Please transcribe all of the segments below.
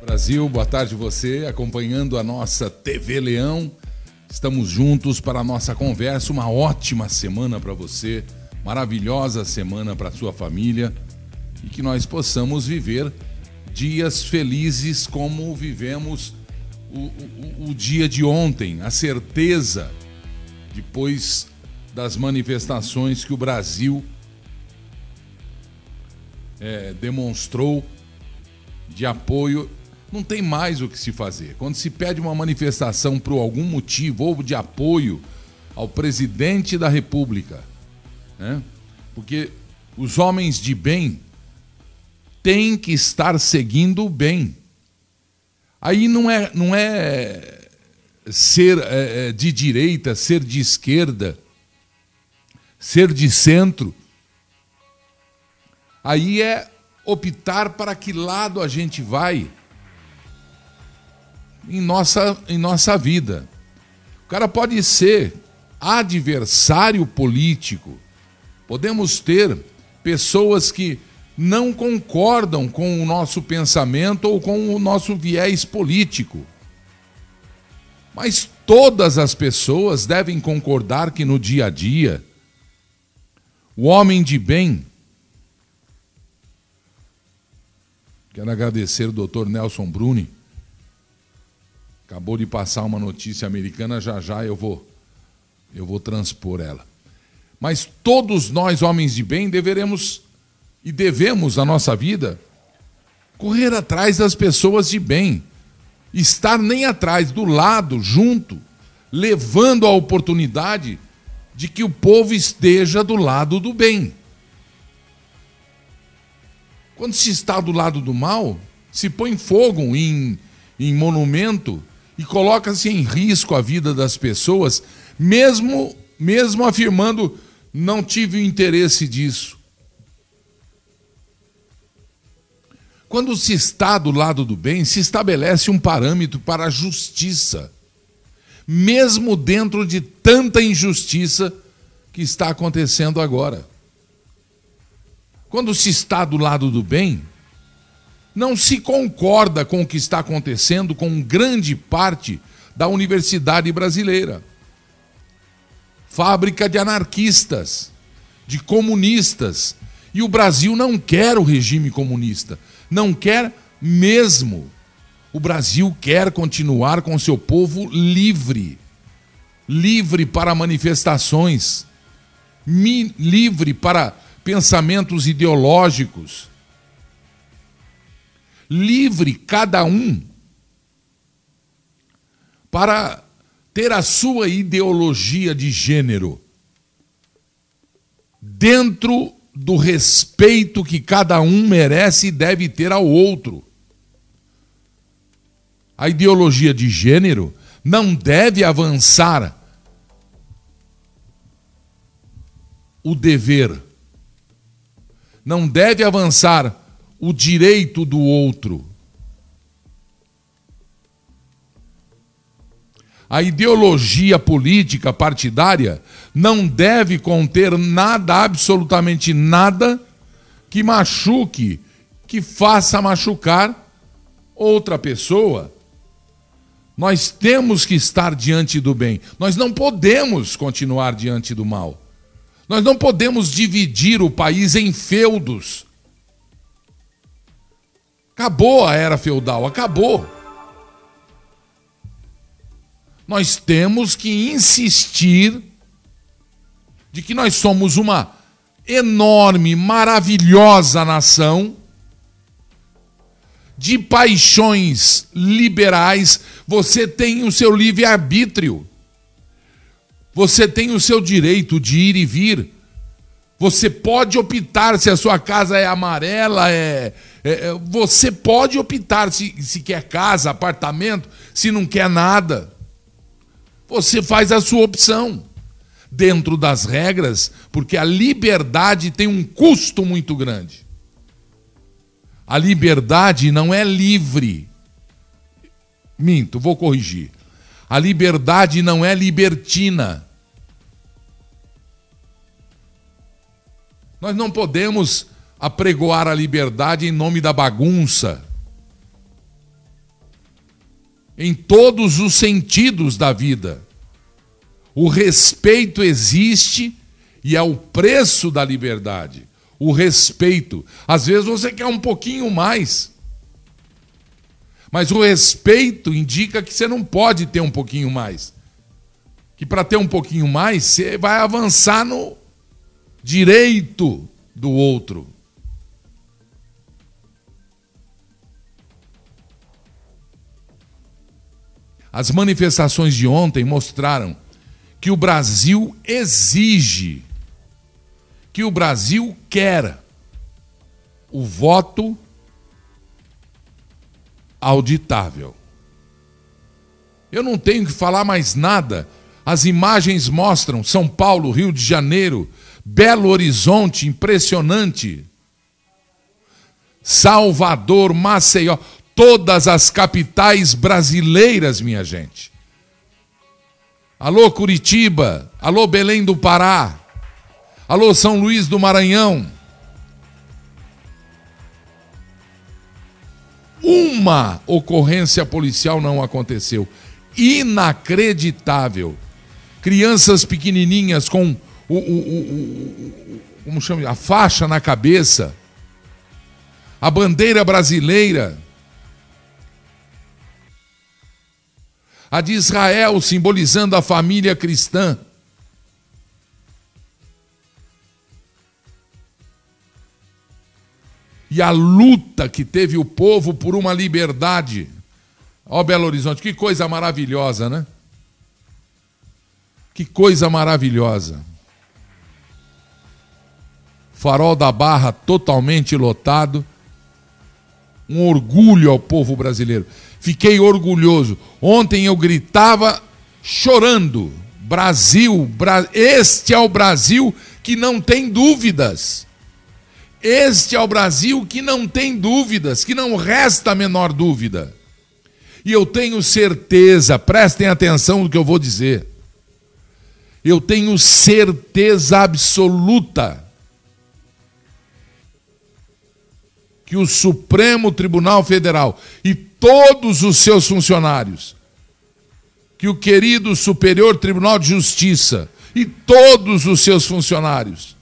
Brasil, boa tarde você, acompanhando a nossa TV Leão. Estamos juntos para a nossa conversa. Uma ótima semana para você, maravilhosa semana para sua família e que nós possamos viver dias felizes como vivemos o, o, o dia de ontem, a certeza, depois das manifestações que o Brasil é, demonstrou de apoio não tem mais o que se fazer. Quando se pede uma manifestação por algum motivo ou de apoio ao presidente da República, né? porque os homens de bem têm que estar seguindo o bem. Aí não é, não é ser é, é de direita, ser de esquerda, ser de centro. Aí é optar para que lado a gente vai em nossa, em nossa vida. O cara pode ser adversário político. Podemos ter pessoas que não concordam com o nosso pensamento ou com o nosso viés político. Mas todas as pessoas devem concordar que no dia a dia, o homem de bem. Quero agradecer o doutor Nelson Bruni, Acabou de passar uma notícia americana, já já eu vou eu vou transpor ela. Mas todos nós, homens de bem, deveremos e devemos a nossa vida correr atrás das pessoas de bem, estar nem atrás, do lado, junto, levando a oportunidade de que o povo esteja do lado do bem. Quando se está do lado do mal, se põe fogo em, em monumento e coloca-se em risco a vida das pessoas, mesmo, mesmo afirmando não tive o interesse disso. Quando se está do lado do bem, se estabelece um parâmetro para a justiça, mesmo dentro de tanta injustiça que está acontecendo agora. Quando se está do lado do bem, não se concorda com o que está acontecendo com grande parte da universidade brasileira. Fábrica de anarquistas, de comunistas. E o Brasil não quer o regime comunista. Não quer mesmo. O Brasil quer continuar com seu povo livre. Livre para manifestações. livre para pensamentos ideológicos livre cada um para ter a sua ideologia de gênero dentro do respeito que cada um merece e deve ter ao outro. A ideologia de gênero não deve avançar o dever, não deve avançar o direito do outro. A ideologia política partidária não deve conter nada, absolutamente nada, que machuque, que faça machucar outra pessoa. Nós temos que estar diante do bem. Nós não podemos continuar diante do mal. Nós não podemos dividir o país em feudos. Acabou a era feudal, acabou. Nós temos que insistir de que nós somos uma enorme, maravilhosa nação de paixões liberais, você tem o seu livre-arbítrio. Você tem o seu direito de ir e vir. Você pode optar se a sua casa é amarela, é, é, é, você pode optar se, se quer casa, apartamento, se não quer nada. Você faz a sua opção dentro das regras, porque a liberdade tem um custo muito grande. A liberdade não é livre. Minto, vou corrigir. A liberdade não é libertina. Nós não podemos apregoar a liberdade em nome da bagunça. em todos os sentidos da vida. O respeito existe e é o preço da liberdade. O respeito. Às vezes você quer um pouquinho mais. Mas o respeito indica que você não pode ter um pouquinho mais. Que para ter um pouquinho mais, você vai avançar no direito do outro. As manifestações de ontem mostraram que o Brasil exige, que o Brasil quer o voto auditável. Eu não tenho que falar mais nada. As imagens mostram São Paulo, Rio de Janeiro, Belo Horizonte, impressionante. Salvador, Maceió todas as capitais brasileiras, minha gente. Alô Curitiba, alô Belém do Pará, alô São Luís do Maranhão. Uma ocorrência policial não aconteceu. Inacreditável. Crianças pequenininhas com o, o, o, como chama, a faixa na cabeça, a bandeira brasileira a de Israel, simbolizando a família cristã. E a luta que teve o povo por uma liberdade. Ó Belo Horizonte, que coisa maravilhosa, né? Que coisa maravilhosa. Farol da Barra totalmente lotado. Um orgulho ao povo brasileiro. Fiquei orgulhoso. Ontem eu gritava chorando: Brasil, Bra... este é o Brasil que não tem dúvidas. Este é o Brasil que não tem dúvidas, que não resta a menor dúvida. E eu tenho certeza, prestem atenção no que eu vou dizer. Eu tenho certeza absoluta que o Supremo Tribunal Federal e todos os seus funcionários, que o querido Superior Tribunal de Justiça e todos os seus funcionários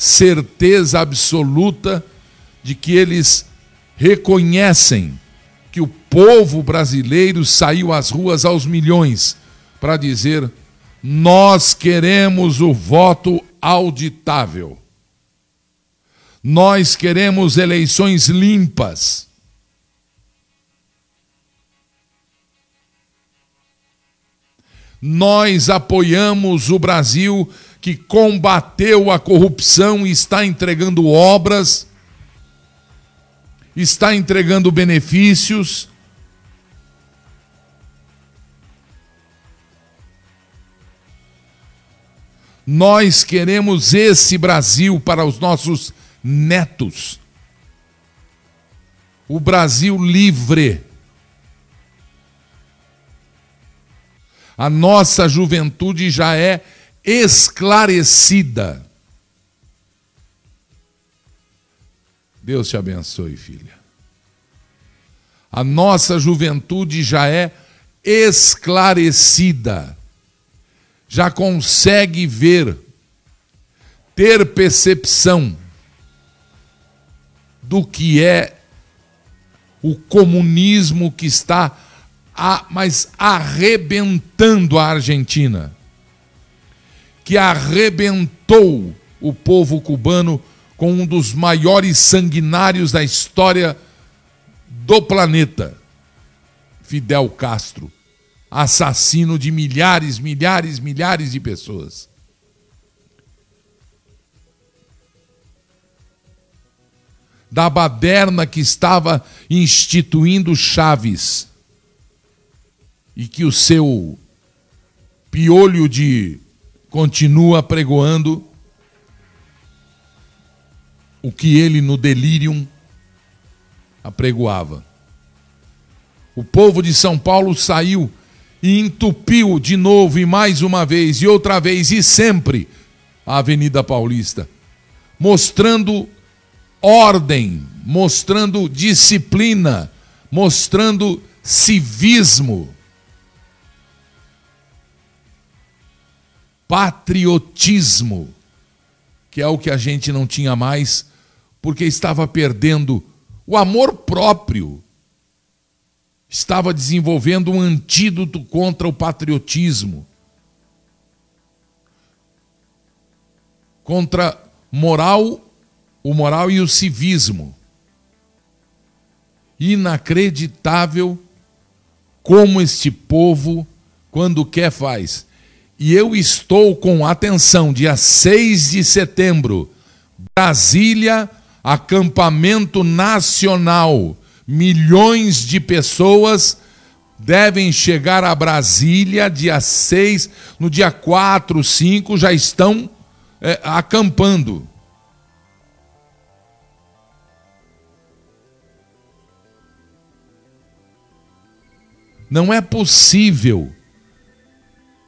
certeza absoluta de que eles reconhecem que o povo brasileiro saiu às ruas aos milhões para dizer: nós queremos o voto auditável. Nós queremos eleições limpas. Nós apoiamos o Brasil que combateu a corrupção e está entregando obras, está entregando benefícios. Nós queremos esse Brasil para os nossos netos. O Brasil livre. A nossa juventude já é esclarecida. Deus te abençoe, filha. A nossa juventude já é esclarecida, já consegue ver, ter percepção do que é o comunismo que está a, mas arrebentando a Argentina, que arrebentou o povo cubano com um dos maiores sanguinários da história do planeta, Fidel Castro, assassino de milhares, milhares, milhares de pessoas. da baderna que estava instituindo Chaves e que o seu piolho de continua pregoando o que ele no delírio apregoava. O povo de São Paulo saiu e entupiu de novo e mais uma vez e outra vez e sempre a Avenida Paulista, mostrando ordem, mostrando disciplina, mostrando civismo, patriotismo, que é o que a gente não tinha mais, porque estava perdendo o amor próprio. Estava desenvolvendo um antídoto contra o patriotismo, contra moral, o moral e o civismo. Inacreditável como este povo, quando quer, faz. E eu estou com atenção, dia 6 de setembro, Brasília, acampamento nacional. Milhões de pessoas devem chegar a Brasília dia 6, no dia 4, 5 já estão é, acampando. Não é possível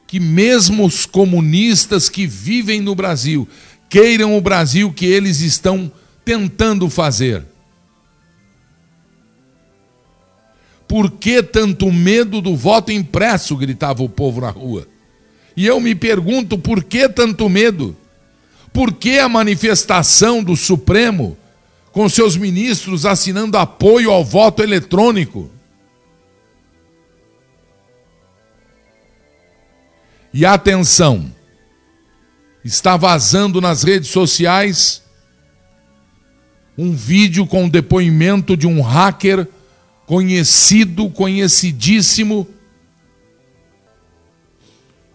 que mesmo os comunistas que vivem no Brasil queiram o Brasil que eles estão tentando fazer. Por que tanto medo do voto impresso? gritava o povo na rua. E eu me pergunto por que tanto medo? Por que a manifestação do Supremo com seus ministros assinando apoio ao voto eletrônico? E atenção, está vazando nas redes sociais um vídeo com o depoimento de um hacker conhecido, conhecidíssimo,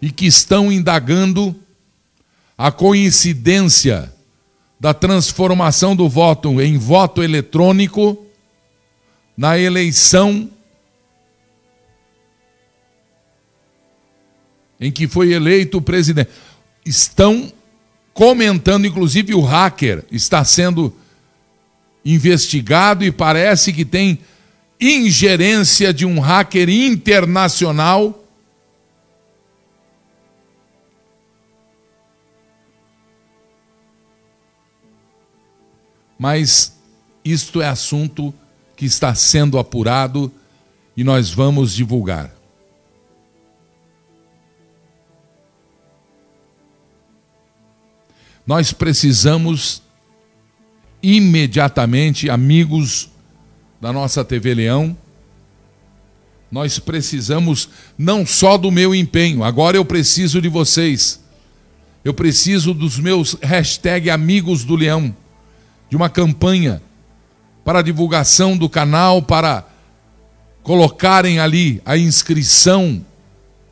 e que estão indagando a coincidência da transformação do voto em voto eletrônico na eleição em que foi eleito o presidente. Estão comentando, inclusive o hacker está sendo investigado e parece que tem ingerência de um hacker internacional. Mas isto é assunto que está sendo apurado e nós vamos divulgar. Nós precisamos imediatamente, amigos da nossa TV Leão, nós precisamos não só do meu empenho, agora eu preciso de vocês. Eu preciso dos meus hashtag amigos do Leão, de uma campanha para divulgação do canal, para colocarem ali a inscrição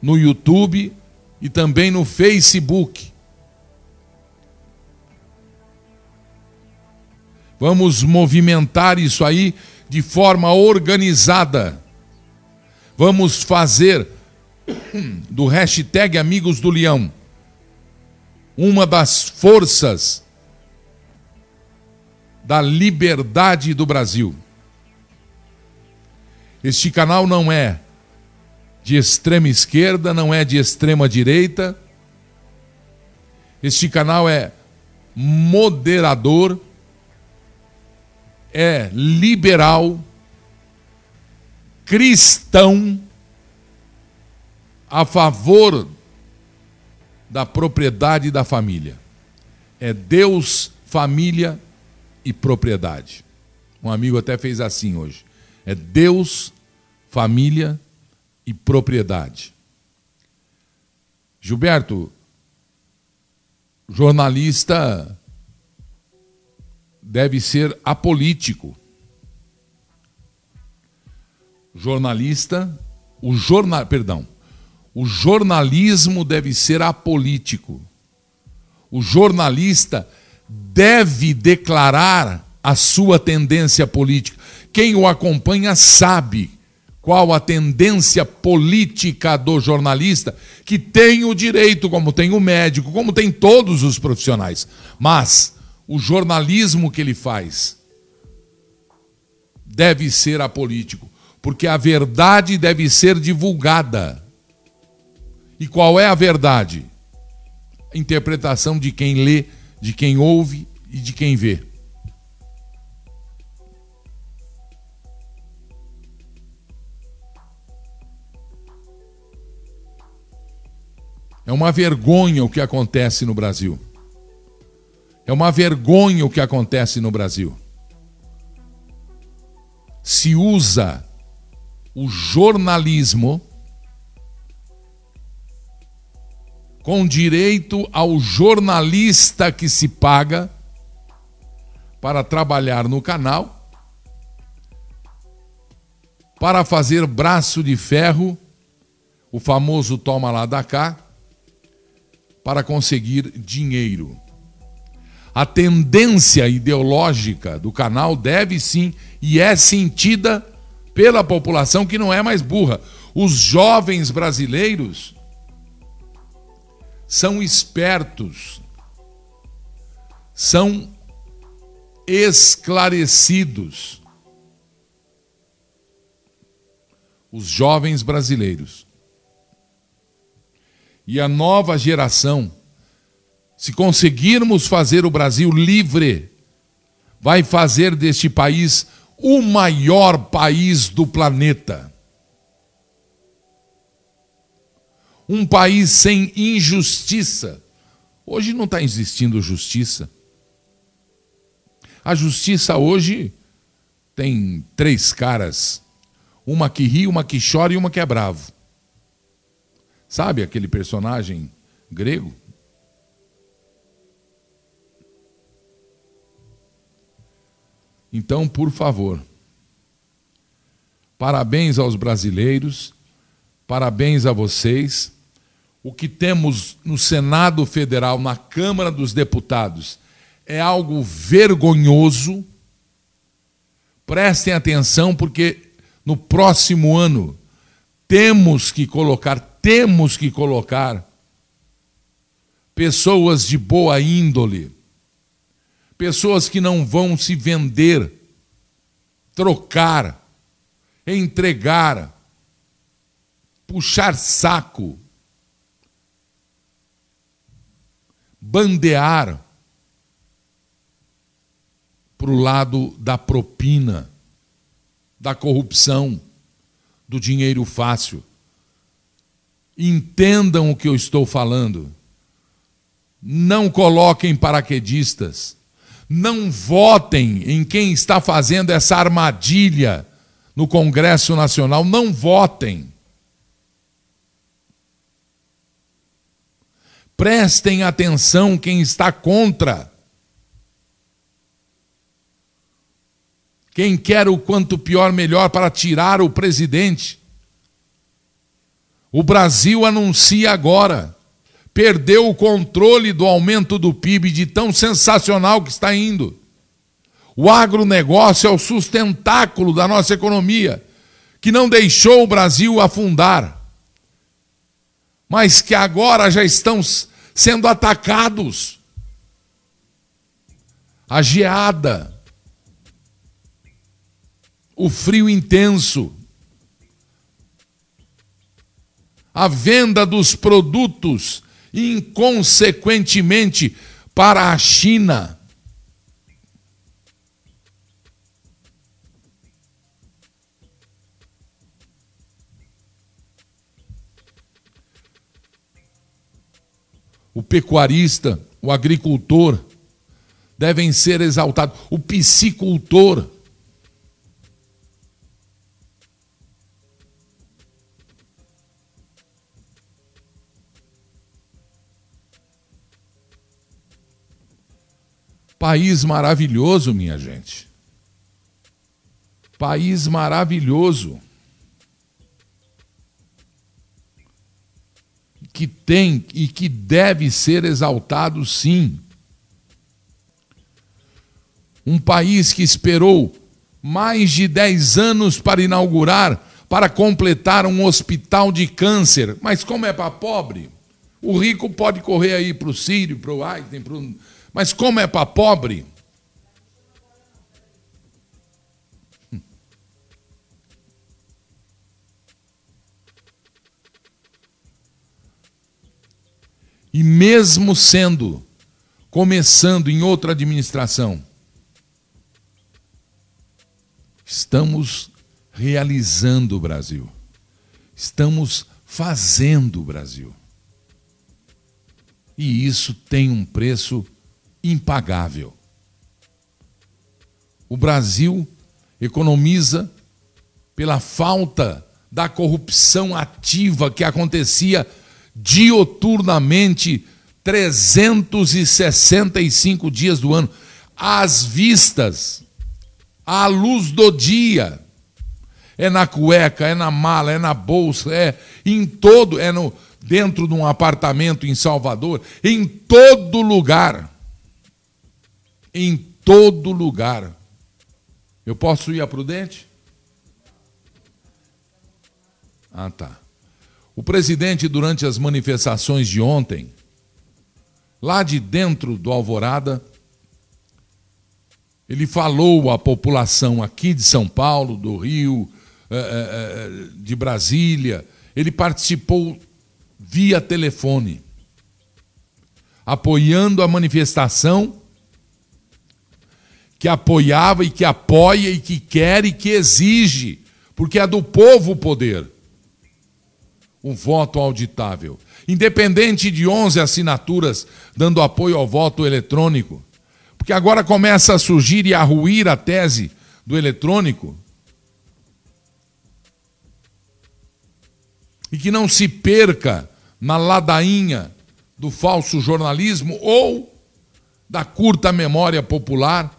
no YouTube e também no Facebook. Vamos movimentar isso aí de forma organizada. Vamos fazer do hashtag Amigos do Leão uma das forças da liberdade do Brasil. Este canal não é de extrema esquerda, não é de extrema direita. Este canal é moderador é liberal, cristão, a favor da propriedade da família. É Deus, família e propriedade. Um amigo até fez assim hoje. É Deus, família e propriedade. Gilberto, jornalista deve ser apolítico. Jornalista, o jornal, perdão, o jornalismo deve ser apolítico. O jornalista deve declarar a sua tendência política. Quem o acompanha sabe qual a tendência política do jornalista, que tem o direito, como tem o médico, como tem todos os profissionais. Mas o jornalismo que ele faz deve ser apolítico, porque a verdade deve ser divulgada. E qual é a verdade? A interpretação de quem lê, de quem ouve e de quem vê. É uma vergonha o que acontece no Brasil. É uma vergonha o que acontece no Brasil. Se usa o jornalismo com direito ao jornalista que se paga para trabalhar no canal, para fazer braço de ferro, o famoso toma lá da cá, para conseguir dinheiro. A tendência ideológica do canal deve sim e é sentida pela população que não é mais burra. Os jovens brasileiros são espertos, são esclarecidos. Os jovens brasileiros e a nova geração, se conseguirmos fazer o Brasil livre, vai fazer deste país o maior país do planeta. Um país sem injustiça. Hoje não está existindo justiça. A justiça hoje tem três caras: uma que ri, uma que chora e uma que é bravo. Sabe aquele personagem grego? Então, por favor, parabéns aos brasileiros, parabéns a vocês. O que temos no Senado Federal, na Câmara dos Deputados, é algo vergonhoso. Prestem atenção, porque no próximo ano temos que colocar temos que colocar pessoas de boa índole, pessoas que não vão se vender, trocar, entregar, puxar saco, bandear para o lado da propina, da corrupção, do dinheiro fácil entendam o que eu estou falando. Não coloquem paraquedistas. Não votem em quem está fazendo essa armadilha no Congresso Nacional. Não votem. Prestem atenção quem está contra. Quem quer o quanto pior melhor para tirar o presidente. O Brasil anuncia agora, perdeu o controle do aumento do PIB de tão sensacional que está indo. O agronegócio é o sustentáculo da nossa economia, que não deixou o Brasil afundar, mas que agora já estão sendo atacados. A geada, o frio intenso, a venda dos produtos, inconsequentemente, para a China. O pecuarista, o agricultor devem ser exaltados, o piscicultor País maravilhoso, minha gente. País maravilhoso. Que tem e que deve ser exaltado, sim. Um país que esperou mais de 10 anos para inaugurar, para completar um hospital de câncer. Mas como é para pobre, o rico pode correr aí para o Sírio, para o Einstein, para o mas como é para pobre, E mesmo sendo, começando em outra administração, estamos realizando o Brasil. Estamos fazendo o Brasil. E isso tem um preço impagável. O Brasil economiza pela falta da corrupção ativa que acontecia dioturnamente 365 dias do ano, às vistas, à luz do dia. É na cueca, é na mala, é na bolsa, é em todo, é no dentro de um apartamento em Salvador, em todo lugar. Em todo lugar. Eu posso ir a Prudente? Ah, tá. O presidente, durante as manifestações de ontem, lá de dentro do Alvorada, ele falou à população aqui de São Paulo, do Rio, eh, eh, eh, de Brasília, ele participou via telefone, apoiando a manifestação que apoiava e que apoia e que quer e que exige, porque é do povo o poder. Um voto auditável. Independente de 11 assinaturas dando apoio ao voto eletrônico, porque agora começa a surgir e a ruir a tese do eletrônico. E que não se perca na ladainha do falso jornalismo ou da curta memória popular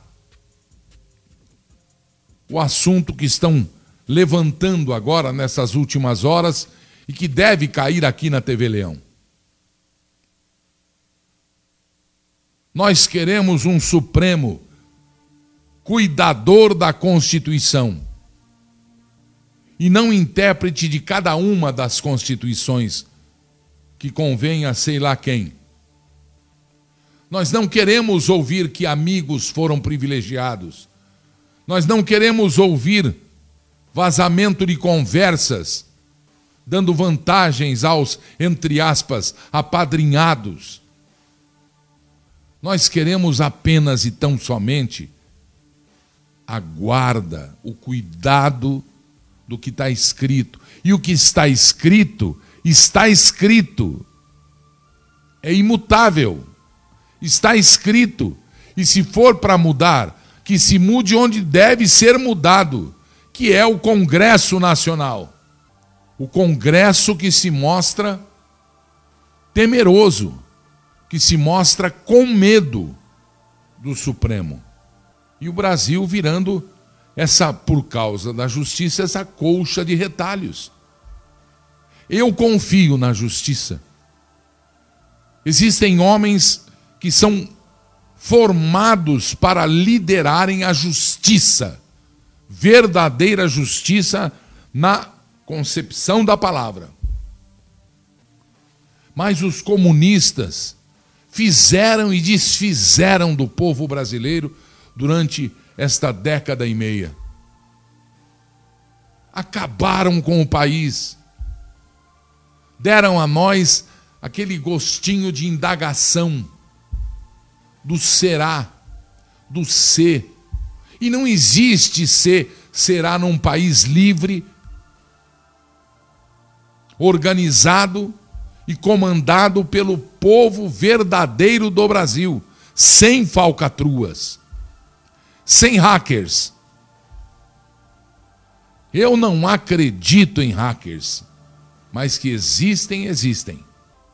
o assunto que estão levantando agora nessas últimas horas e que deve cair aqui na TV Leão. Nós queremos um Supremo cuidador da Constituição e não intérprete de cada uma das constituições que convém a sei lá quem. Nós não queremos ouvir que amigos foram privilegiados. Nós não queremos ouvir vazamento de conversas dando vantagens aos, entre aspas, apadrinhados. Nós queremos apenas e tão somente a guarda, o cuidado do que está escrito. E o que está escrito, está escrito. É imutável. Está escrito. E se for para mudar, que se mude onde deve ser mudado, que é o Congresso Nacional. O Congresso que se mostra temeroso, que se mostra com medo do Supremo. E o Brasil virando essa, por causa da justiça, essa colcha de retalhos. Eu confio na justiça. Existem homens que são formados para liderarem a justiça, verdadeira justiça na concepção da palavra. Mas os comunistas fizeram e desfizeram do povo brasileiro durante esta década e meia. Acabaram com o país. Deram a nós aquele gostinho de indagação do será, do ser. E não existe ser, será num país livre, organizado e comandado pelo povo verdadeiro do Brasil, sem falcatruas, sem hackers. Eu não acredito em hackers, mas que existem, existem.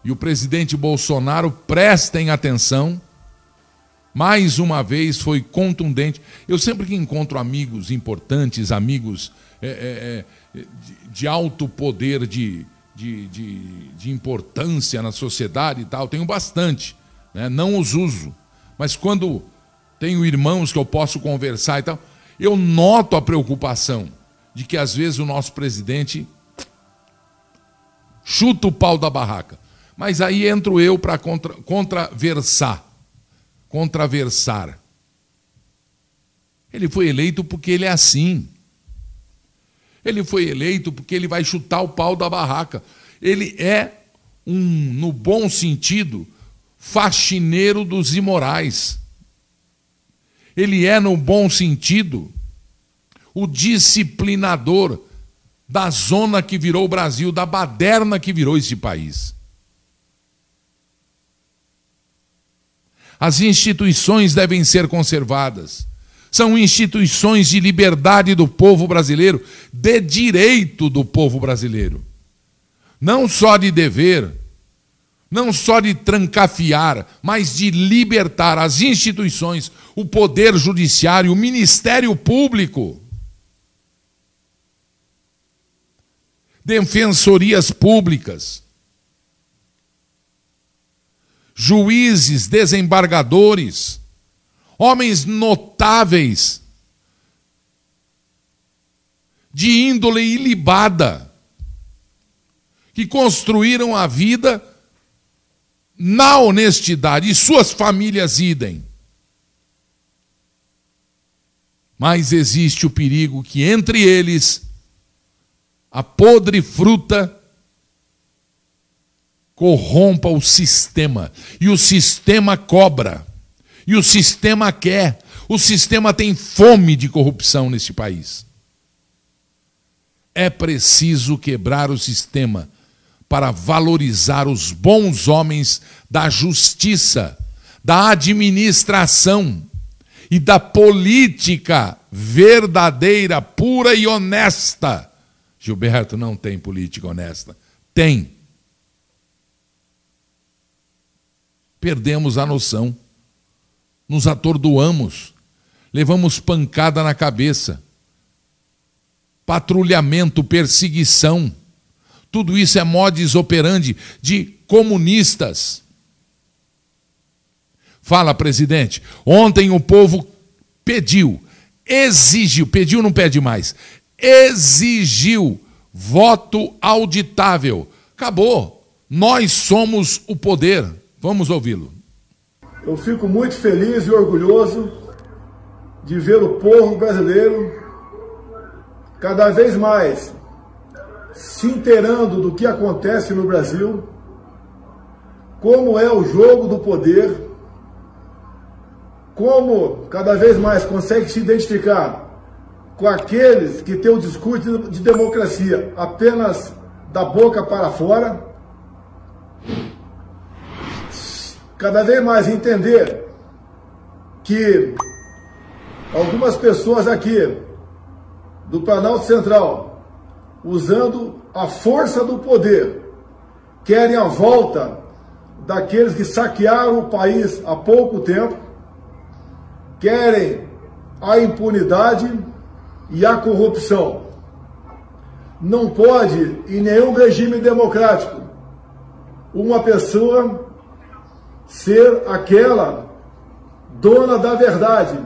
E o presidente Bolsonaro, prestem atenção, mais uma vez foi contundente. Eu sempre que encontro amigos importantes, amigos é, é, é de, de, alto poder de, de, de, de, importância na sociedade e tal, tenho bastante. Né? Não os uso. Mas quando tenho irmãos que eu posso conversar e tal, eu noto a preocupação de que às vezes o nosso presidente chuta o pau da barraca. Mas aí entro eu para contra, contraversar contraversar. Ele foi eleito porque ele é assim. Ele foi eleito porque ele vai chutar o pau da barraca. Ele é um, no bom sentido, faxineiro dos imorais. Ele é, no bom sentido, o disciplinador da zona que virou o Brasil, da baderna que virou esse país. As instituições devem ser conservadas. São instituições de liberdade do povo brasileiro, de direito do povo brasileiro. Não só de dever, não só de trancafiar, mas de libertar as instituições, o poder judiciário, o Ministério Público. Defensorias públicas, juízes, desembargadores, homens notáveis, de índole ilibada, que construíram a vida na honestidade, e suas famílias idem. Mas existe o perigo que entre eles a podre fruta corrompa o sistema. E o sistema cobra. E o sistema quer. O sistema tem fome de corrupção neste país. É preciso quebrar o sistema para valorizar os bons homens da justiça, da administração e da política verdadeira, pura e honesta. Gilberto não tem política honesta. Tem. Perdemos a noção. Nos atordoamos. Levamos pancada na cabeça. Patrulhamento, perseguição tudo isso é modus operandi de comunistas. Fala, presidente. Ontem o povo pediu, exigiu, pediu não pede mais, exigiu voto auditável. Acabou. Nós somos o poder. Vamos ouvi-lo. Eu fico muito feliz e orgulhoso de ver o povo brasileiro cada vez mais se inteirando do que acontece no Brasil, como é o jogo do poder, como cada vez mais consegue se identificar com aqueles que têm o discurso de democracia apenas da boca para fora, cada vez mais entender que algumas pessoas aqui do Planalto Central usando a força do poder, querem a volta daqueles que saquearam o país há pouco tempo, querem a impunidade e a corrupção. Não pode, em nenhum regime democrático, uma pessoa ser aquela dona da verdade,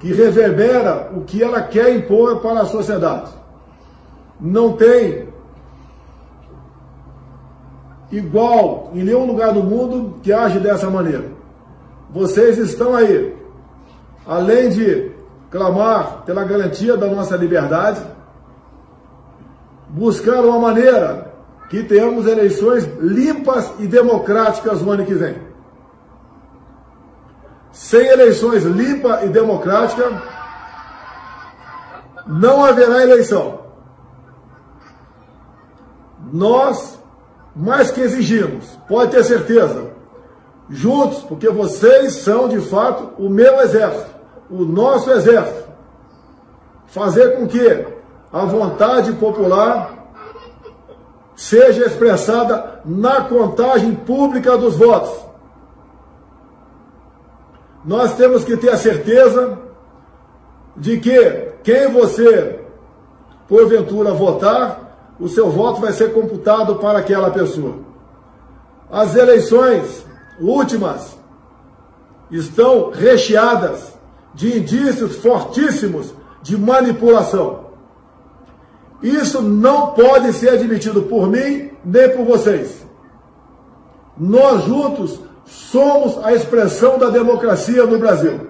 que reverbera o que ela quer impor para a sociedade não tem igual em nenhum lugar do mundo que age dessa maneira. Vocês estão aí, além de clamar pela garantia da nossa liberdade, buscar uma maneira que tenhamos eleições limpas e democráticas no ano que vem. Sem eleições limpa e democrática, não haverá eleição nós mais que exigimos, pode ter certeza, juntos, porque vocês são de fato o meu exército, o nosso exército, fazer com que a vontade popular seja expressada na contagem pública dos votos. Nós temos que ter a certeza de que quem você porventura votar o seu voto vai ser computado para aquela pessoa. As eleições últimas estão recheadas de indícios fortíssimos de manipulação. Isso não pode ser admitido por mim nem por vocês. Nós juntos somos a expressão da democracia no Brasil.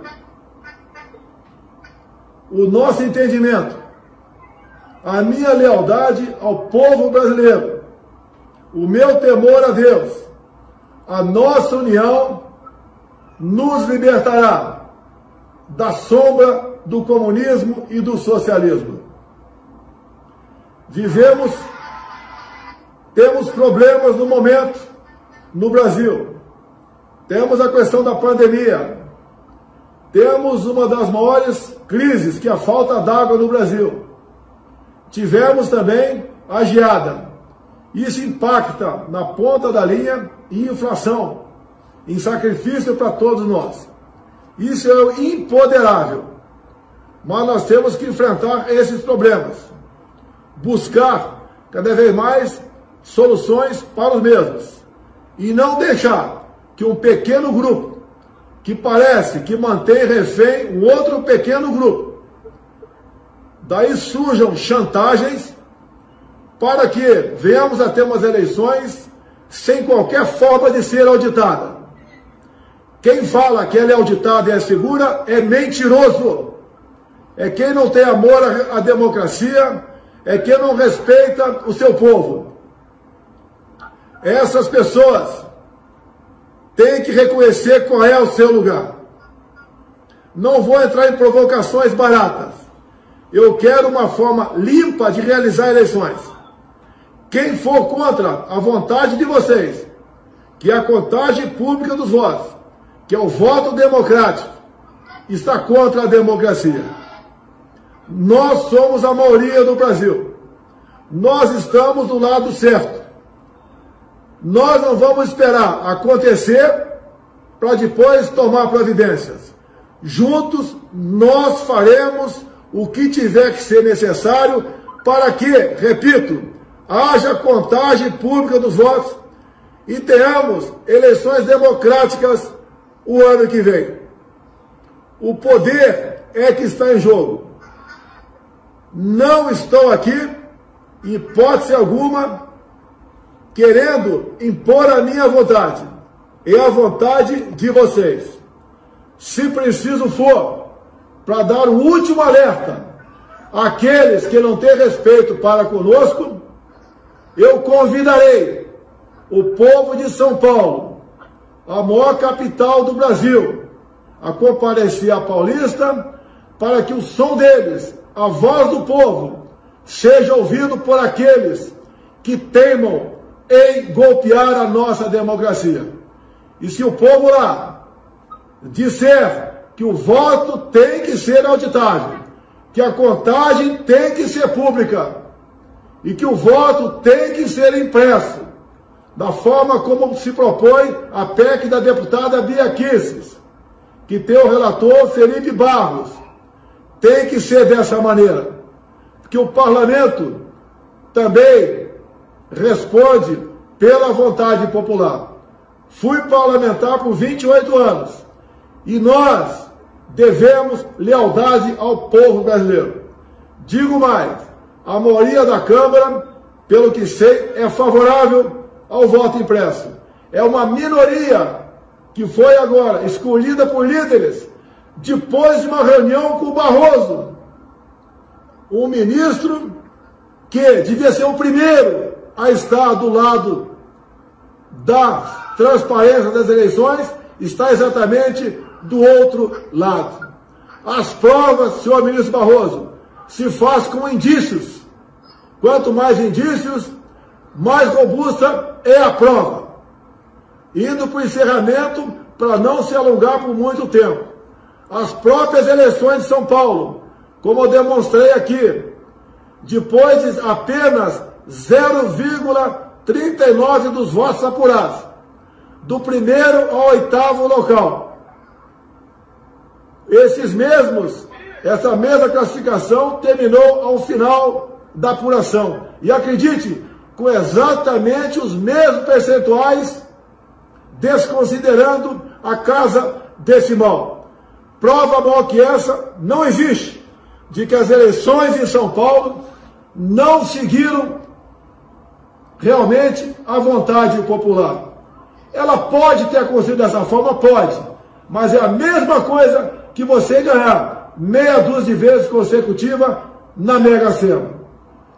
O nosso entendimento a minha lealdade ao povo brasileiro, o meu temor a Deus, a nossa união nos libertará da sombra do comunismo e do socialismo. Vivemos, temos problemas no momento no Brasil. temos a questão da pandemia, temos uma das maiores crises, que é a falta d'água no Brasil. Tivemos também a geada. Isso impacta na ponta da linha em inflação, em sacrifício para todos nós. Isso é impoderável. Mas nós temos que enfrentar esses problemas. Buscar cada vez mais soluções para os mesmos. E não deixar que um pequeno grupo, que parece que mantém refém um outro pequeno grupo, daí surjam chantagens para que venhamos a ter umas eleições sem qualquer forma de ser auditada. Quem fala que ela é auditada e é segura é mentiroso. É quem não tem amor à democracia, é quem não respeita o seu povo. Essas pessoas têm que reconhecer qual é o seu lugar. Não vou entrar em provocações baratas. Eu quero uma forma limpa de realizar eleições. Quem for contra a vontade de vocês, que é a contagem pública dos votos, que é o voto democrático, está contra a democracia. Nós somos a maioria do Brasil. Nós estamos do lado certo. Nós não vamos esperar acontecer para depois tomar providências. Juntos nós faremos o que tiver que ser necessário para que, repito, haja contagem pública dos votos e tenhamos eleições democráticas o ano que vem. O poder é que está em jogo. Não estou aqui, hipótese alguma, querendo impor a minha vontade. É a vontade de vocês. Se preciso for, para dar o último alerta àqueles que não têm respeito para conosco, eu convidarei o povo de São Paulo a maior capital do Brasil, a comparecer à Paulista, para que o som deles, a voz do povo, seja ouvido por aqueles que teimam em golpear a nossa democracia. E se o povo lá disser que o voto tem que ser auditável, que a contagem tem que ser pública e que o voto tem que ser impresso, da forma como se propõe a PEC da deputada Bia Kisses, que tem o relator Felipe Barros. Tem que ser dessa maneira, porque o parlamento também responde pela vontade popular. Fui parlamentar por 28 anos e nós devemos lealdade ao povo brasileiro. Digo mais, a maioria da Câmara, pelo que sei, é favorável ao voto impresso. É uma minoria que foi agora escolhida por líderes depois de uma reunião com o Barroso. Um ministro que devia ser o primeiro a estar do lado da transparência das eleições, está exatamente do outro lado. As provas, senhor ministro Barroso, se faz com indícios. Quanto mais indícios, mais robusta é a prova. Indo para o encerramento, para não se alongar por muito tempo. As próprias eleições de São Paulo, como eu demonstrei aqui, depois de apenas 0,39 dos votos apurados, do primeiro ao oitavo local. Esses mesmos, essa mesma classificação terminou ao final da apuração. E acredite, com exatamente os mesmos percentuais, desconsiderando a casa decimal. Prova maior que essa não existe de que as eleições em São Paulo não seguiram realmente a vontade popular. Ela pode ter acontecido dessa forma? Pode. Mas é a mesma coisa que você ganhar meia dúzia de vezes consecutiva na Mega Sena.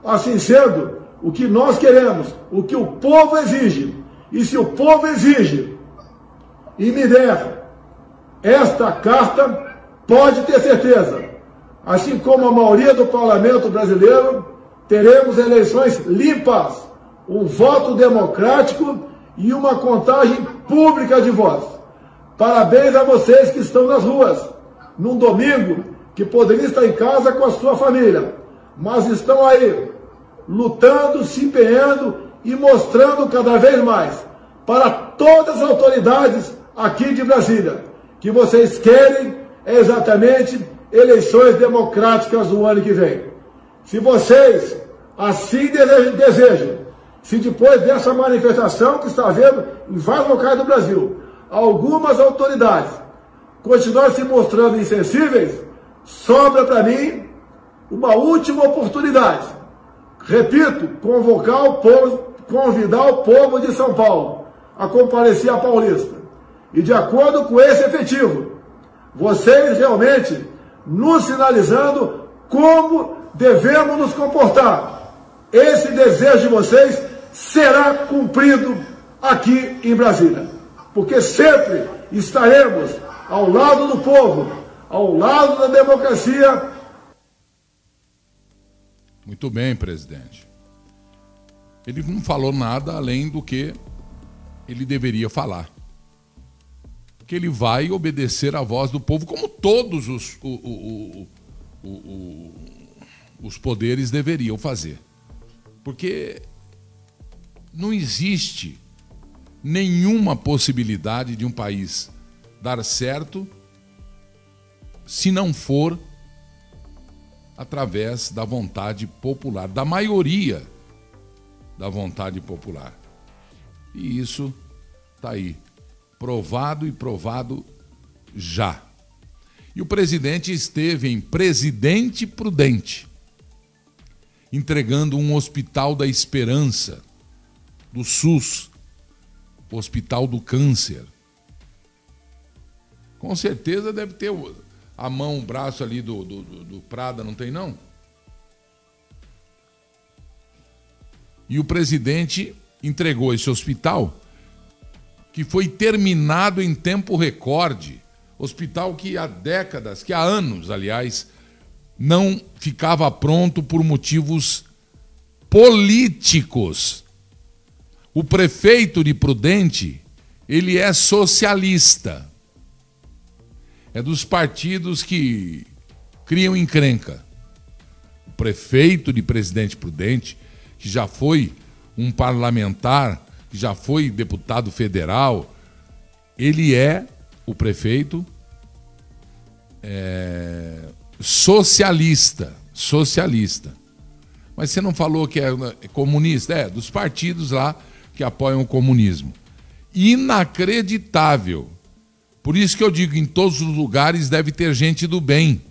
Assim sendo, o que nós queremos, o que o povo exige. E se o povo exige e me der esta carta, pode ter certeza, assim como a maioria do parlamento brasileiro, teremos eleições limpas, um voto democrático e uma contagem pública de votos. Parabéns a vocês que estão nas ruas, num domingo que poderiam estar em casa com a sua família, mas estão aí, lutando, se empenhando e mostrando cada vez mais para todas as autoridades aqui de Brasília que vocês querem é exatamente eleições democráticas no ano que vem. Se vocês assim desejam, se depois dessa manifestação que está havendo em vários locais do Brasil, algumas autoridades continuarem se mostrando insensíveis, sobra para mim uma última oportunidade. Repito, convocar o povo, convidar o povo de São Paulo a comparecer à Paulista. E de acordo com esse efetivo, vocês realmente nos sinalizando como devemos nos comportar. Esse desejo de vocês será cumprido aqui em Brasília. Porque sempre estaremos ao lado do povo, ao lado da democracia. Muito bem, presidente. Ele não falou nada além do que ele deveria falar. Que ele vai obedecer à voz do povo, como todos os, o, o, o, os poderes deveriam fazer. Porque não existe nenhuma possibilidade de um país dar certo se não for através da vontade popular, da maioria da vontade popular. E isso está aí, provado e provado já. E o presidente esteve em Presidente Prudente, entregando um hospital da esperança, do SUS, o Hospital do Câncer. Com certeza deve ter a mão, o braço ali do, do, do Prada, não tem não? E o presidente entregou esse hospital, que foi terminado em tempo recorde. Hospital que há décadas, que há anos, aliás, não ficava pronto por motivos políticos. O prefeito de Prudente, ele é socialista. É dos partidos que criam encrenca. O prefeito de Presidente Prudente, que já foi um parlamentar que já foi deputado federal, ele é o prefeito é, socialista, socialista. Mas você não falou que é, é comunista? É, dos partidos lá que apoiam o comunismo. Inacreditável. Por isso que eu digo, em todos os lugares deve ter gente do bem.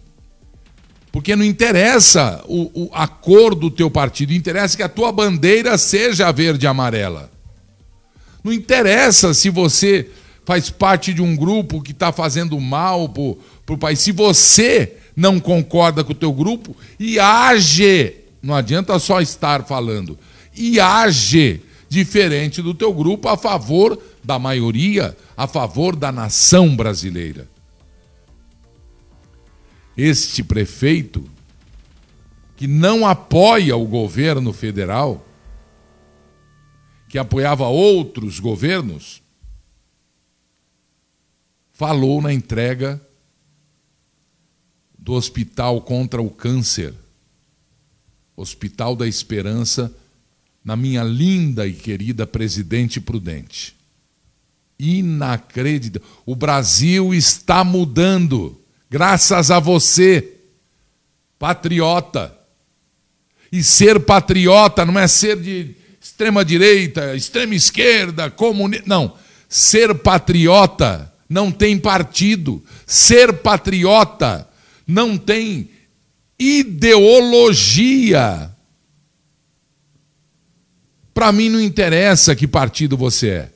Porque não interessa o, o, a cor do teu partido, interessa que a tua bandeira seja verde e amarela. Não interessa se você faz parte de um grupo que está fazendo mal para o país. Se você não concorda com o teu grupo, e age, não adianta só estar falando, e age diferente do teu grupo a favor da maioria, a favor da nação brasileira este prefeito, que não apoia o governo federal, que apoiava outros governos, falou na entrega do Hospital contra o Câncer, Hospital da Esperança, na minha linda e querida Presidente Prudente. Inacreditável. O Brasil está mudando graças a você, patriota. E ser patriota não é ser de extrema direita, extrema esquerda, comunista. Não. Ser patriota não tem partido. Ser patriota não tem ideologia. Para mim não interessa que partido você é.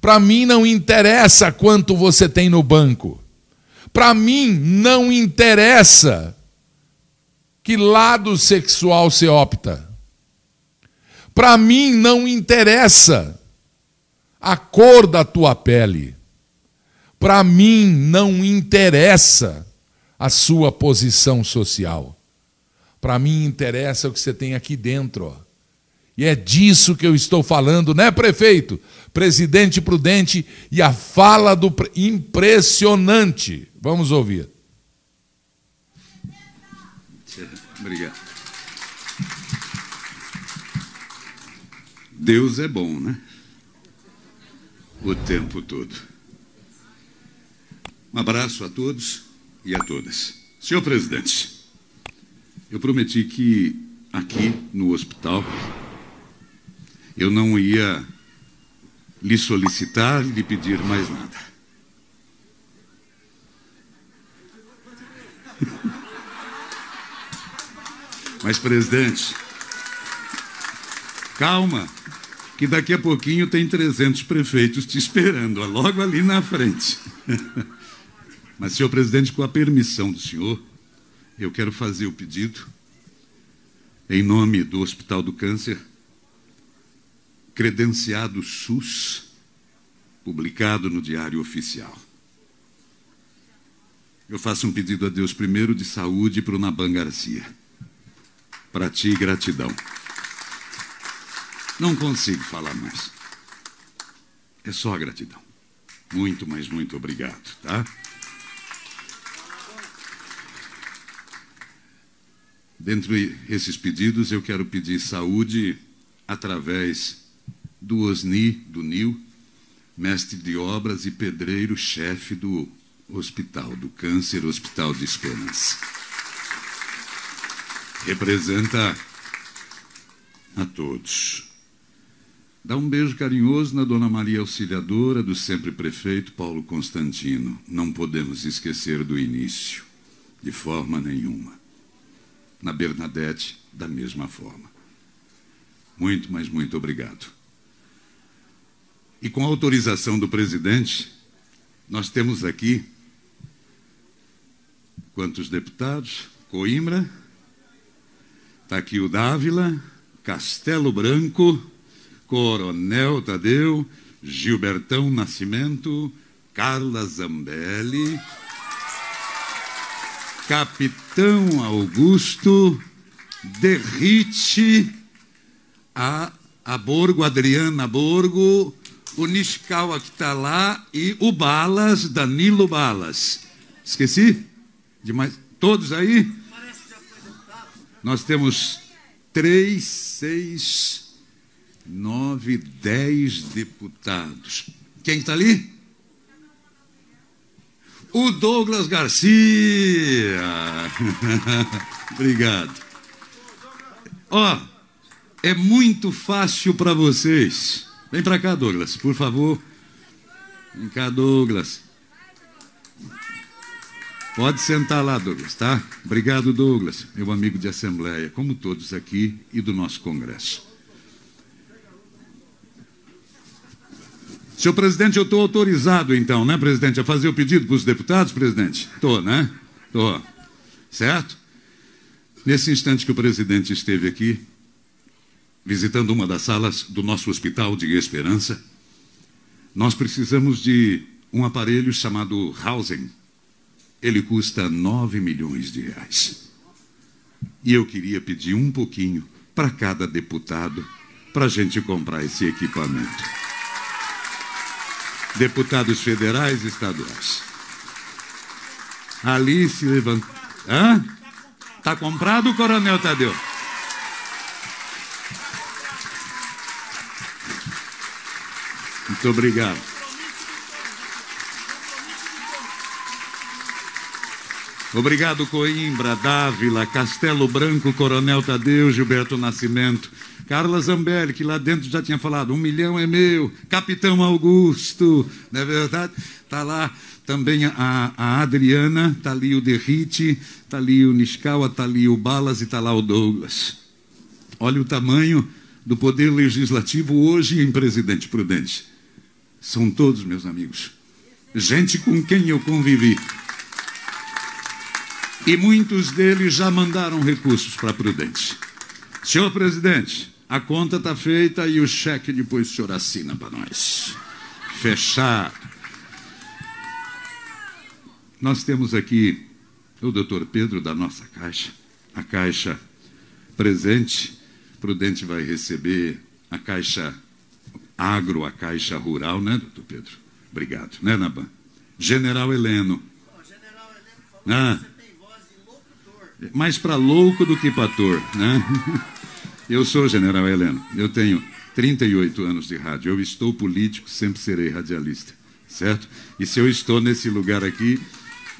Para mim não interessa quanto você tem no banco. Para mim, não interessa que lado sexual você opta. Para mim, não interessa a cor da tua pele. Para mim, não interessa a sua posição social. Para mim, interessa o que você tem aqui dentro. Ó. E é disso que eu estou falando, né, prefeito? Presidente prudente e a fala do pre... impressionante. Vamos ouvir. Obrigado. Deus é bom, né? O tempo todo. Um abraço a todos e a todas. Senhor presidente, eu prometi que aqui no hospital eu não ia lhe solicitar, lhe pedir mais nada. Mas, presidente, calma, que daqui a pouquinho tem 300 prefeitos te esperando, logo ali na frente. Mas, senhor presidente, com a permissão do senhor, eu quero fazer o pedido, em nome do Hospital do Câncer, credenciado SUS, publicado no Diário Oficial. Eu faço um pedido a Deus primeiro de saúde para o Naban Garcia. Para ti, gratidão. Não consigo falar mais. É só gratidão. Muito, mas muito obrigado, tá? Dentre esses pedidos, eu quero pedir saúde através do OSNI, do NIL, mestre de obras e pedreiro, chefe do Hospital do Câncer, Hospital de Esperança. Representa a todos. Dá um beijo carinhoso na Dona Maria Auxiliadora, do sempre prefeito Paulo Constantino. Não podemos esquecer do início, de forma nenhuma. Na Bernadette, da mesma forma. Muito, mas muito obrigado. E com autorização do presidente, nós temos aqui quantos deputados? Coimbra, está aqui o Dávila, Castelo Branco, Coronel Tadeu, Gilbertão Nascimento, Carla Zambelli, Capitão Augusto, Derrite, a, a Borgo, Adriana Borgo, o Nishikawa que está lá e o Balas, Danilo Balas. Esqueci? Demais. Todos aí? Nós temos três, seis, nove, dez deputados. Quem está ali? O Douglas Garcia. Obrigado. Ó, oh, é muito fácil para vocês. Vem para cá, Douglas, por favor. Vem cá, Douglas. Pode sentar lá, Douglas, tá? Obrigado, Douglas, meu amigo de assembleia, como todos aqui e do nosso congresso. Senhor presidente, eu estou autorizado, então, né, presidente, a fazer o pedido para os deputados, presidente? Estou, né? Estou. Certo? Nesse instante que o presidente esteve aqui, visitando uma das salas do nosso hospital de Esperança, nós precisamos de um aparelho chamado Housing. Ele custa 9 milhões de reais. E eu queria pedir um pouquinho para cada deputado para a gente comprar esse equipamento. Deputados federais e estaduais. Ali se levanta. Hã? Está comprado, Coronel Tadeu? Muito obrigado. Obrigado, Coimbra, Dávila, Castelo Branco, Coronel Tadeu, Gilberto Nascimento, Carla Zambelli, que lá dentro já tinha falado, um milhão é meu, Capitão Augusto, não é verdade? Está lá também a, a Adriana, está ali o Derrite, está ali o Niscaua, está ali o Balas e está lá o Douglas. Olha o tamanho do poder legislativo hoje em Presidente Prudente. São todos meus amigos. Gente com quem eu convivi. E muitos deles já mandaram recursos para Prudente. Senhor presidente, a conta está feita e o cheque depois o senhor assina para nós. Fechado. Nós temos aqui o doutor Pedro da nossa caixa, a caixa presente, Prudente vai receber a Caixa Agro, a Caixa Rural, né, doutor Pedro? Obrigado, né, Naban? General Heleno. General Heleno, ah. você tem voz de locutor. Mais para louco do que para ator, né? Eu sou General Heleno, eu tenho 38 anos de rádio, eu estou político, sempre serei radialista, certo? E se eu estou nesse lugar aqui,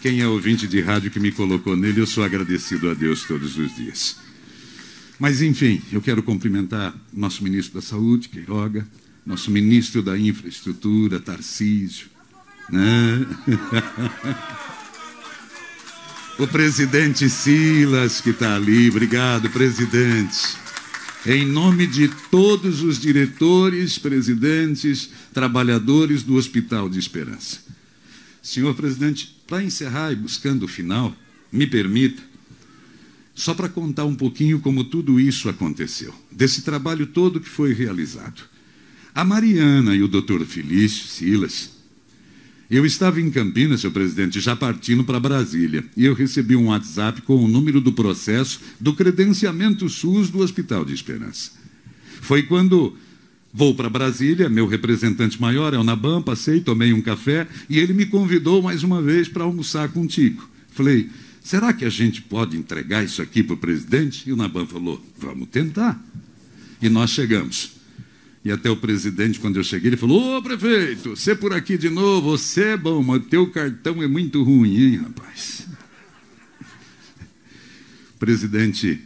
quem é ouvinte de rádio que me colocou nele, eu sou agradecido a Deus todos os dias. Mas, enfim, eu quero cumprimentar nosso ministro da Saúde, Queiroga, nosso ministro da Infraestrutura, Tarcísio, né? o presidente Silas, que está ali, obrigado, presidente. Em nome de todos os diretores, presidentes, trabalhadores do Hospital de Esperança. Senhor presidente, para encerrar e buscando o final, me permita, só para contar um pouquinho como tudo isso aconteceu, desse trabalho todo que foi realizado. A Mariana e o doutor Felício Silas, eu estava em Campinas, senhor presidente, já partindo para Brasília, e eu recebi um WhatsApp com o número do processo do credenciamento SUS do Hospital de Esperança. Foi quando vou para Brasília, meu representante maior é o Naban, passei, tomei um café, e ele me convidou mais uma vez para almoçar contigo. Falei, será que a gente pode entregar isso aqui para o presidente? E o Naban falou, vamos tentar. E nós chegamos. E até o presidente, quando eu cheguei, ele falou: Ô prefeito, você por aqui de novo, você é bom, mas teu cartão é muito ruim, hein, rapaz? Presidente,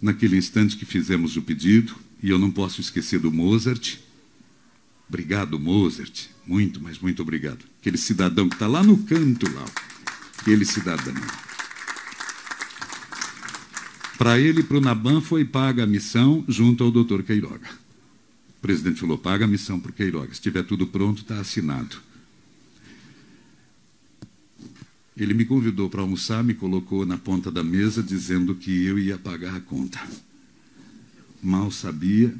naquele instante que fizemos o pedido, e eu não posso esquecer do Mozart. Obrigado, Mozart. Muito, mas muito obrigado. Aquele cidadão que está lá no canto, lá. Aquele cidadão. Para ele e para o Naban foi paga a missão junto ao doutor Queiroga. O presidente falou: paga a missão para o Queiroga. Se tiver tudo pronto, está assinado. Ele me convidou para almoçar, me colocou na ponta da mesa, dizendo que eu ia pagar a conta. Mal sabia,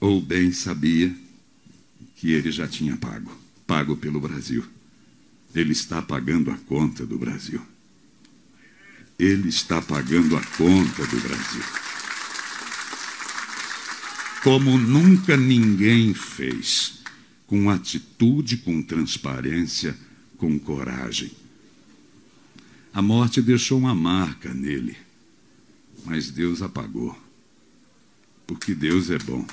ou bem sabia, que ele já tinha pago pago pelo Brasil. Ele está pagando a conta do Brasil. Ele está pagando a conta do Brasil como nunca ninguém fez, com atitude, com transparência, com coragem. A morte deixou uma marca nele, mas Deus apagou, porque Deus é bom.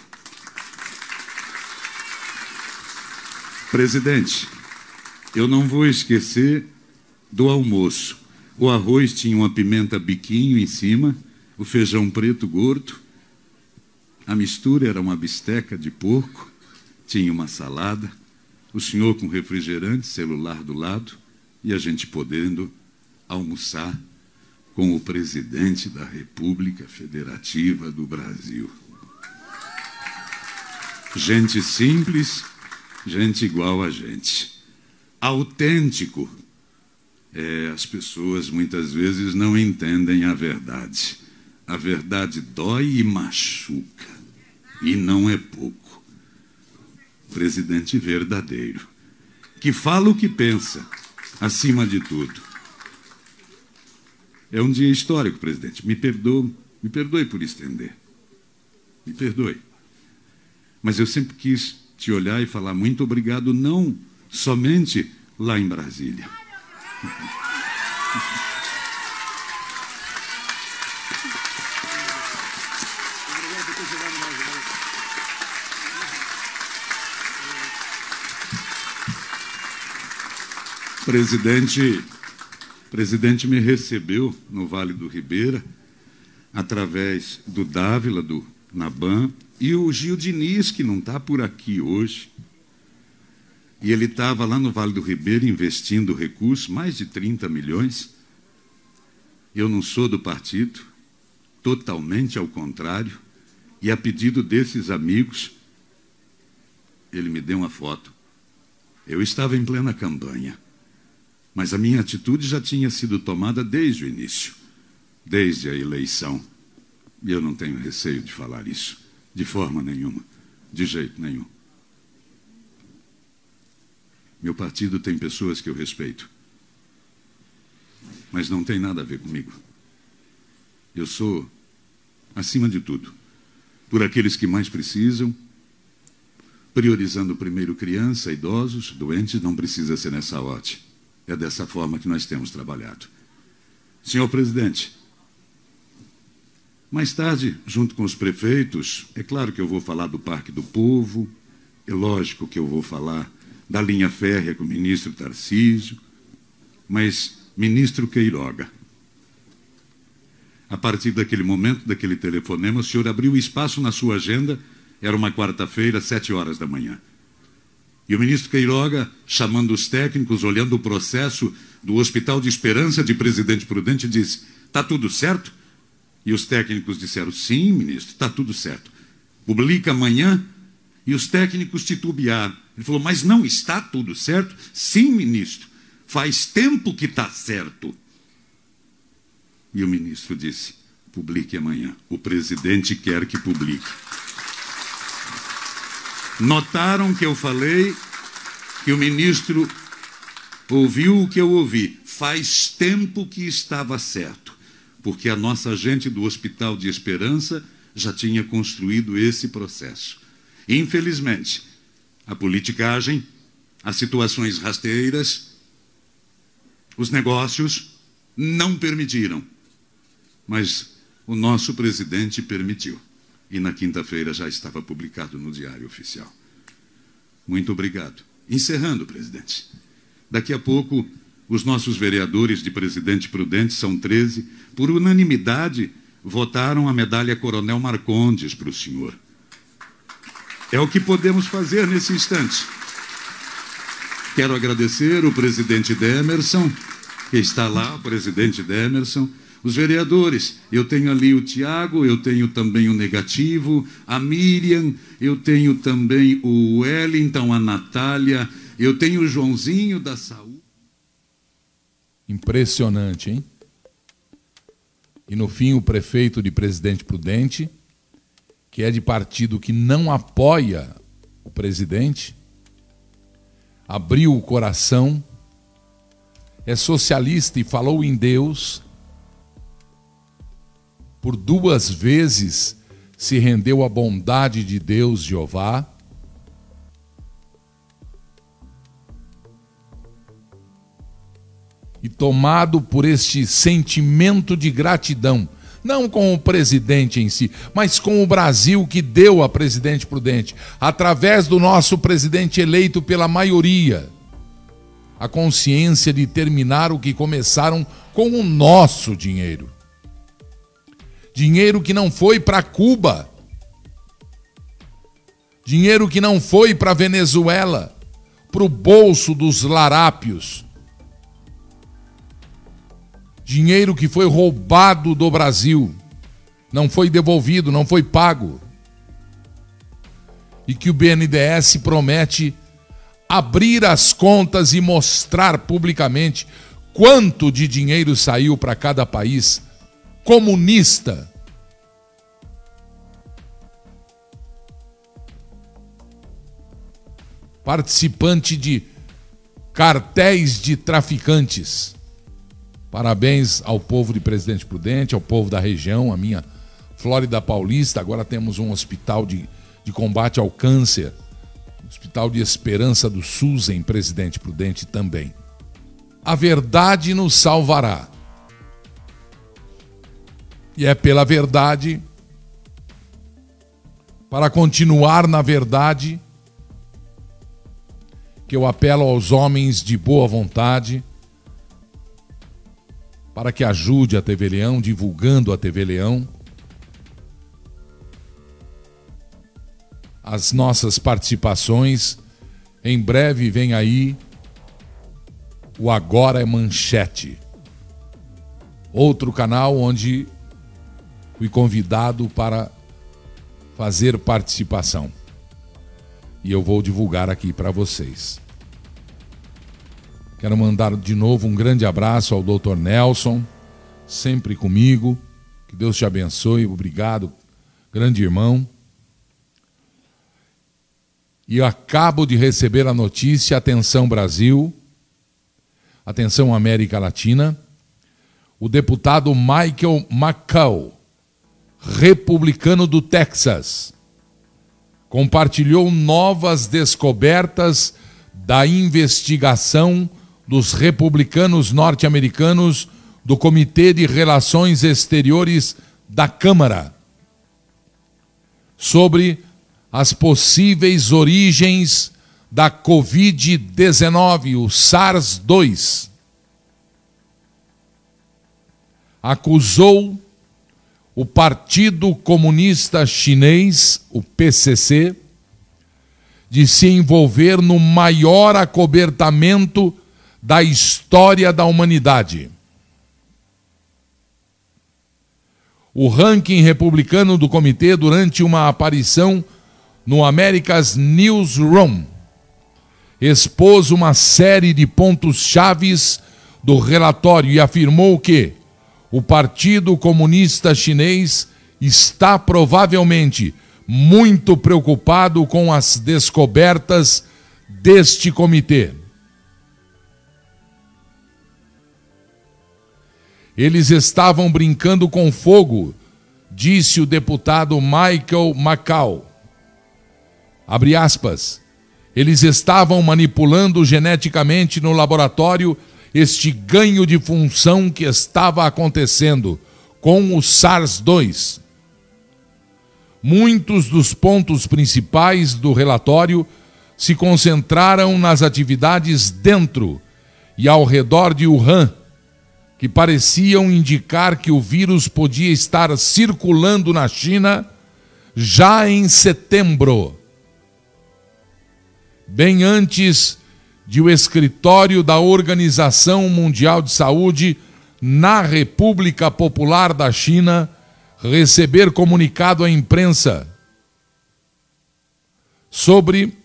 Presidente, eu não vou esquecer do almoço. O arroz tinha uma pimenta biquinho em cima, o feijão preto gordo, a mistura era uma bisteca de porco, tinha uma salada, o senhor com refrigerante, celular do lado, e a gente podendo almoçar com o presidente da República Federativa do Brasil. Gente simples, gente igual a gente. Autêntico. É, as pessoas muitas vezes não entendem a verdade. A verdade dói e machuca. E não é pouco. Presidente verdadeiro. Que fala o que pensa, acima de tudo. É um dia histórico, presidente. Me perdoe, me perdoe por estender. Me perdoe. Mas eu sempre quis te olhar e falar muito obrigado, não somente lá em Brasília. presidente, presidente me recebeu no Vale do Ribeira, através do Dávila, do Naban, e o Gil Diniz, que não está por aqui hoje. E ele estava lá no Vale do Ribeira investindo recursos, mais de 30 milhões. Eu não sou do partido, totalmente ao contrário. E a pedido desses amigos, ele me deu uma foto. Eu estava em plena campanha. Mas a minha atitude já tinha sido tomada desde o início, desde a eleição. E eu não tenho receio de falar isso, de forma nenhuma, de jeito nenhum. Meu partido tem pessoas que eu respeito, mas não tem nada a ver comigo. Eu sou, acima de tudo, por aqueles que mais precisam, priorizando primeiro criança, idosos, doentes, não precisa ser nessa ótica. É dessa forma que nós temos trabalhado. Senhor presidente, mais tarde, junto com os prefeitos, é claro que eu vou falar do Parque do Povo, é lógico que eu vou falar da linha férrea com o ministro Tarcísio, mas ministro Queiroga. A partir daquele momento, daquele telefonema, o senhor abriu espaço na sua agenda, era uma quarta-feira, sete horas da manhã. E o ministro Queiroga, chamando os técnicos, olhando o processo do Hospital de Esperança de Presidente Prudente, disse: Está tudo certo? E os técnicos disseram: Sim, ministro, está tudo certo. Publica amanhã. E os técnicos titubearam. Ele falou: Mas não está tudo certo? Sim, ministro. Faz tempo que está certo. E o ministro disse: Publique amanhã. O presidente quer que publique. Notaram que eu falei que o ministro ouviu o que eu ouvi. Faz tempo que estava certo, porque a nossa gente do Hospital de Esperança já tinha construído esse processo. Infelizmente, a politicagem, as situações rasteiras, os negócios não permitiram. Mas o nosso presidente permitiu e na quinta-feira já estava publicado no Diário Oficial. Muito obrigado. Encerrando, presidente. Daqui a pouco, os nossos vereadores de Presidente Prudente, são 13, por unanimidade, votaram a medalha Coronel Marcondes para o senhor. É o que podemos fazer nesse instante. Quero agradecer o presidente Demerson, que está lá, o presidente Demerson, os vereadores, eu tenho ali o Tiago, eu tenho também o negativo, a Miriam, eu tenho também o Wellington, a Natália, eu tenho o Joãozinho da saúde. Impressionante, hein? E no fim, o prefeito de Presidente Prudente, que é de partido que não apoia o presidente, abriu o coração, é socialista e falou em Deus por duas vezes se rendeu à bondade de Deus Jeová. E tomado por este sentimento de gratidão, não com o presidente em si, mas com o Brasil que deu a presidente Prudente, através do nosso presidente eleito pela maioria, a consciência de terminar o que começaram com o nosso dinheiro dinheiro que não foi para Cuba, dinheiro que não foi para Venezuela, para o bolso dos larápios, dinheiro que foi roubado do Brasil, não foi devolvido, não foi pago, e que o BNDES promete abrir as contas e mostrar publicamente quanto de dinheiro saiu para cada país comunista. Participante de cartéis de traficantes. Parabéns ao povo de Presidente Prudente, ao povo da região, a minha Flórida Paulista. Agora temos um hospital de, de combate ao câncer, Hospital de Esperança do SUS em Presidente Prudente também. A verdade nos salvará. E é pela verdade, para continuar na verdade, que eu apelo aos homens de boa vontade para que ajude a TV Leão, divulgando a TV Leão, as nossas participações. Em breve vem aí o Agora é Manchete, outro canal onde fui convidado para fazer participação. E eu vou divulgar aqui para vocês. Quero mandar de novo um grande abraço ao Dr. Nelson, sempre comigo. Que Deus te abençoe. Obrigado, grande irmão. E eu acabo de receber a notícia, atenção Brasil, atenção América Latina, o deputado Michael McCall republicano do Texas. Compartilhou novas descobertas da investigação dos republicanos norte-americanos do Comitê de Relações Exteriores da Câmara sobre as possíveis origens da Covid-19, o SARS-2. Acusou o Partido Comunista Chinês, o PCC, de se envolver no maior acobertamento da história da humanidade. O ranking republicano do comitê, durante uma aparição no America's Newsroom, expôs uma série de pontos chaves do relatório e afirmou que o Partido Comunista Chinês está provavelmente muito preocupado com as descobertas deste comitê. Eles estavam brincando com fogo, disse o deputado Michael Macau. Abre aspas. Eles estavam manipulando geneticamente no laboratório este ganho de função que estava acontecendo com o SARS-2. Muitos dos pontos principais do relatório se concentraram nas atividades dentro e ao redor de Wuhan que pareciam indicar que o vírus podia estar circulando na China já em setembro, bem antes de o escritório da Organização Mundial de Saúde na República Popular da China receber comunicado à imprensa sobre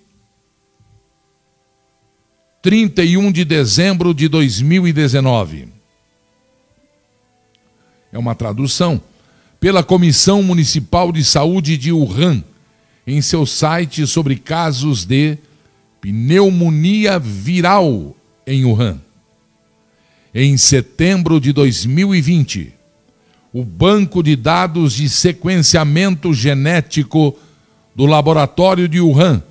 31 de dezembro de 2019 é uma tradução, pela Comissão Municipal de Saúde de Wuhan, em seu site sobre casos de pneumonia viral em Wuhan. Em setembro de 2020, o banco de dados de sequenciamento genético do laboratório de Wuhan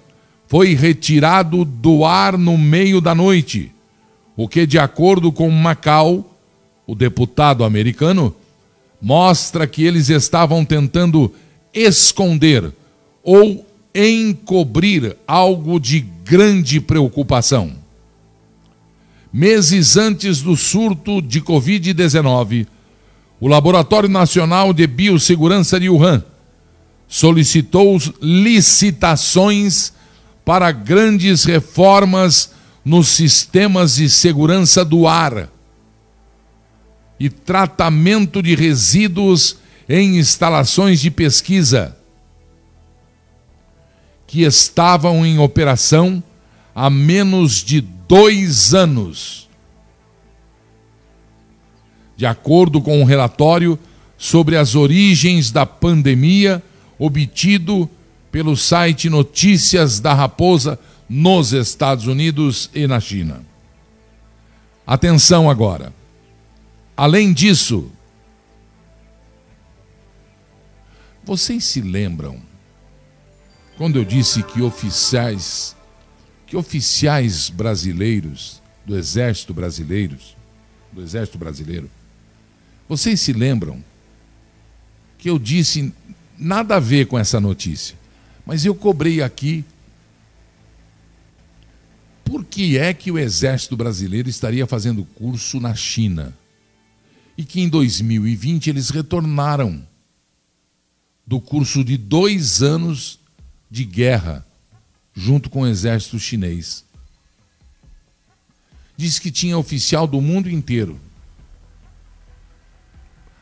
foi retirado do ar no meio da noite, o que, de acordo com Macau, o deputado americano, mostra que eles estavam tentando esconder ou encobrir algo de grande preocupação. Meses antes do surto de Covid-19, o Laboratório Nacional de Biossegurança de Wuhan solicitou licitações para grandes reformas nos sistemas de segurança do ar e tratamento de resíduos em instalações de pesquisa que estavam em operação há menos de dois anos. De acordo com o um relatório sobre as origens da pandemia obtido pelo site Notícias da Raposa nos Estados Unidos e na China. Atenção agora. Além disso, vocês se lembram quando eu disse que oficiais que oficiais brasileiros do exército brasileiros, do exército brasileiro, vocês se lembram que eu disse nada a ver com essa notícia, mas eu cobrei aqui por que é que o exército brasileiro estaria fazendo curso na China? e que em 2020 eles retornaram do curso de dois anos de guerra junto com o exército chinês. Diz que tinha oficial do mundo inteiro.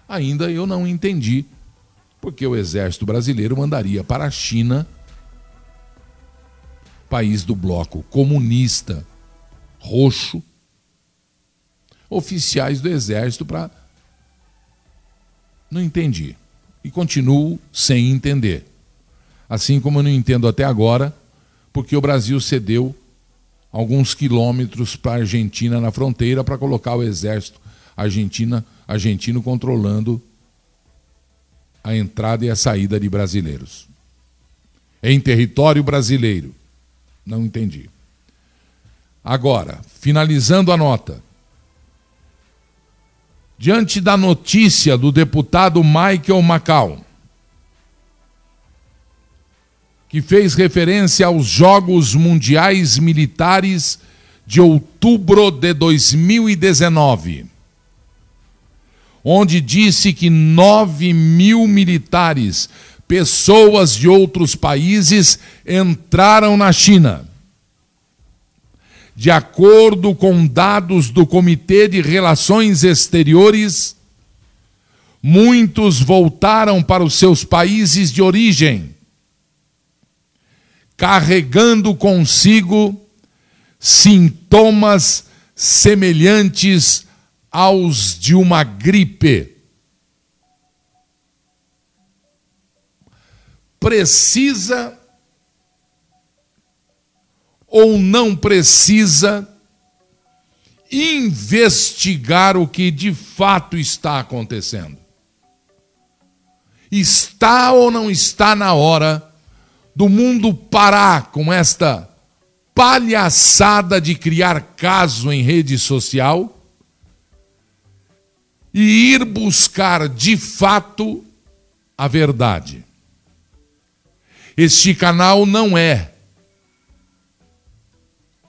Ainda eu não entendi porque o exército brasileiro mandaria para a China, país do bloco comunista roxo, oficiais do exército para não entendi. E continuo sem entender. Assim como eu não entendo até agora, porque o Brasil cedeu alguns quilômetros para a Argentina na fronteira para colocar o exército argentina, argentino controlando a entrada e a saída de brasileiros. Em território brasileiro. Não entendi. Agora, finalizando a nota. Diante da notícia do deputado Michael Macau, que fez referência aos Jogos Mundiais Militares de outubro de 2019, onde disse que 9 mil militares, pessoas de outros países, entraram na China. De acordo com dados do Comitê de Relações Exteriores, muitos voltaram para os seus países de origem, carregando consigo sintomas semelhantes aos de uma gripe. Precisa ou não precisa investigar o que de fato está acontecendo? Está ou não está na hora do mundo parar com esta palhaçada de criar caso em rede social e ir buscar de fato a verdade. Este canal não é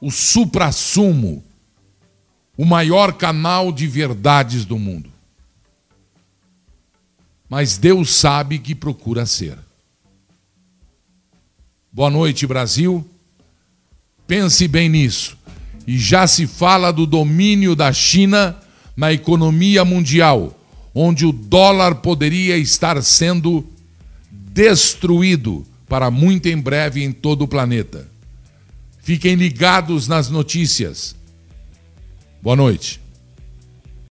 o suprassumo, o maior canal de verdades do mundo. Mas Deus sabe que procura ser. Boa noite, Brasil. Pense bem nisso. E já se fala do domínio da China na economia mundial, onde o dólar poderia estar sendo destruído para muito em breve em todo o planeta. Fiquem ligados nas notícias. Boa noite.